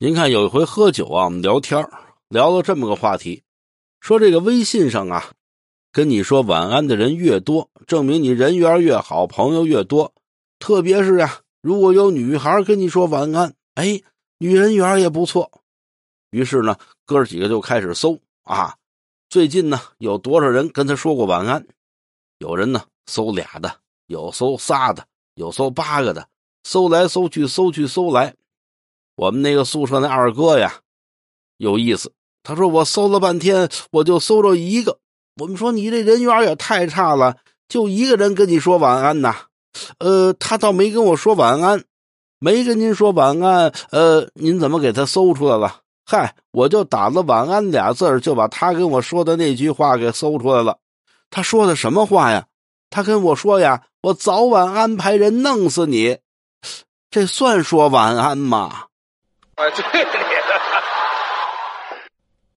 您看有一回喝酒啊，我们聊天聊了这么个话题，说这个微信上啊，跟你说晚安的人越多，证明你人缘越好，朋友越多。特别是啊，如果有女孩跟你说晚安，哎，女人缘也不错。于是呢，哥几个就开始搜啊，最近呢有多少人跟他说过晚安？有人呢搜俩的，有搜仨的，有搜八个的，搜来搜去，搜去搜来。我们那个宿舍那二哥呀，有意思。他说：“我搜了半天，我就搜着一个。”我们说：“你这人缘也太差了，就一个人跟你说晚安呐？”呃，他倒没跟我说晚安，没跟您说晚安。呃，您怎么给他搜出来了？嗨，我就打了“晚安”俩字就把他跟我说的那句话给搜出来了。他说的什么话呀？他跟我说呀：“我早晚安排人弄死你。”这算说晚安吗？啊，对